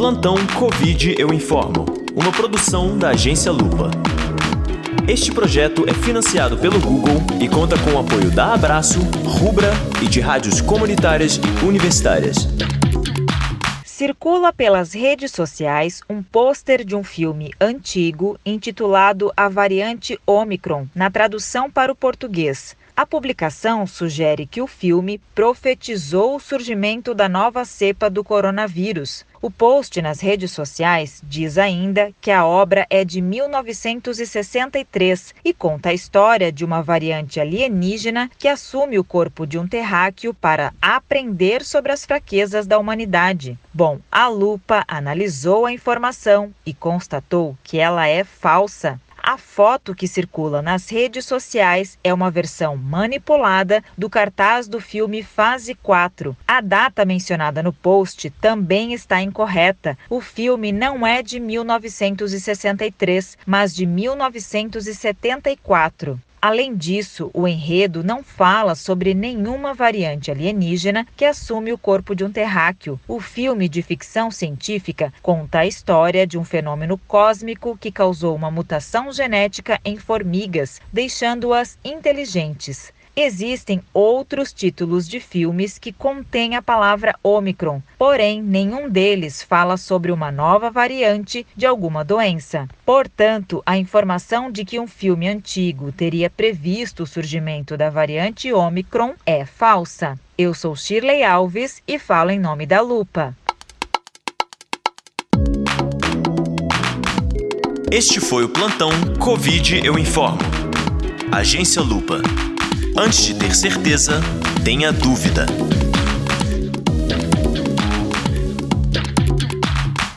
Plantão Covid Eu Informo, uma produção da agência Lupa. Este projeto é financiado pelo Google e conta com o apoio da Abraço, Rubra e de rádios comunitárias e universitárias. Circula pelas redes sociais um pôster de um filme antigo intitulado A Variante Omicron, na tradução para o português. A publicação sugere que o filme profetizou o surgimento da nova cepa do coronavírus. O post nas redes sociais diz ainda que a obra é de 1963 e conta a história de uma variante alienígena que assume o corpo de um terráqueo para aprender sobre as fraquezas da humanidade. Bom, a lupa analisou a informação e constatou que ela é falsa. A foto que circula nas redes sociais é uma versão manipulada do cartaz do filme Fase 4. A data mencionada no post também está incorreta. O filme não é de 1963, mas de 1974. Além disso, o enredo não fala sobre nenhuma variante alienígena que assume o corpo de um terráqueo. O filme de ficção científica conta a história de um fenômeno cósmico que causou uma mutação genética em formigas, deixando-as inteligentes. Existem outros títulos de filmes que contêm a palavra Omicron, porém nenhum deles fala sobre uma nova variante de alguma doença. Portanto, a informação de que um filme antigo teria previsto o surgimento da variante Omicron é falsa. Eu sou Shirley Alves e falo em nome da Lupa. Este foi o plantão Covid Eu Informo. Agência Lupa. Antes de ter certeza, tenha dúvida.